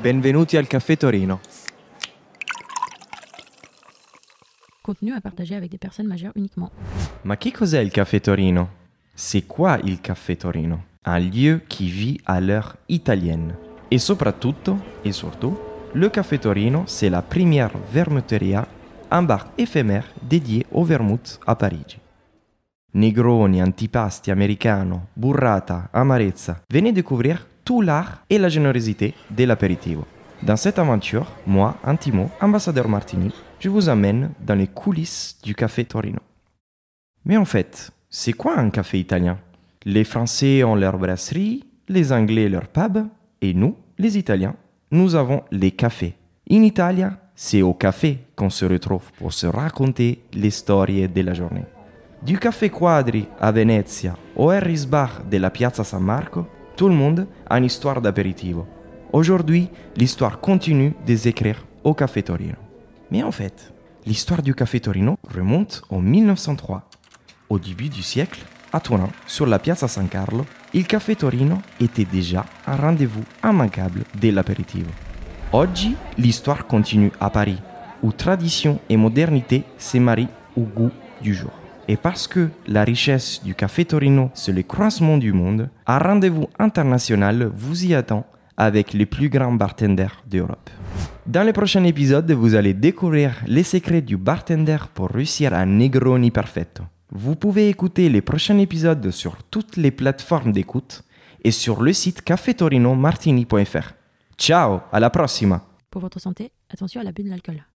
Benvenuti al Caffè Torino. Contenu à partager avec des personnes majeures uniquement. Ma che cos'è il Caffè Torino? C'est quoi il Caffè Torino? Un lieu qui vit à l'heure italienne. Et soprattutto, et surtout, le Caffè Torino, c'est la première vermuteria, un bar éphémère dédié au vermouth à Parigi. Negroni, antipasti, americano, burrata, amarezza. Venez découvrir tout l'art et la générosité de l'apéritivo. Dans cette aventure, moi, Antimo, ambassadeur Martini, je vous amène dans les coulisses du café Torino. Mais en fait, c'est quoi un café italien? Les Français ont leur brasserie, les Anglais leur pub, et nous, les Italiens, nous avons les cafés. In Italia, c'est au café qu'on se retrouve pour se raconter les stories de la journée. Du Café Quadri à Venezia au Harris Bar de la Piazza San Marco, tout le monde a une histoire d'apéritivo. Aujourd'hui, l'histoire continue de s'écrire au Café Torino. Mais en fait, l'histoire du Café Torino remonte en 1903. Au début du siècle, à Turin, sur la Piazza San Carlo, il Café Torino était déjà un rendez-vous immanquable de l'apéritivo. Oggi, l'histoire continue à Paris, où tradition et modernité se marient au goût du jour. Et parce que la richesse du Café Torino, c'est le croisement du monde, un rendez-vous international vous y attend avec les plus grands bartenders d'Europe. Dans le prochain épisode, vous allez découvrir les secrets du bartender pour réussir un Negroni perfetto. Vous pouvez écouter les prochains épisodes sur toutes les plateformes d'écoute et sur le site cafetorinomartini.fr. Ciao, à la prossima! Pour votre santé, attention à l'abus de l'alcool.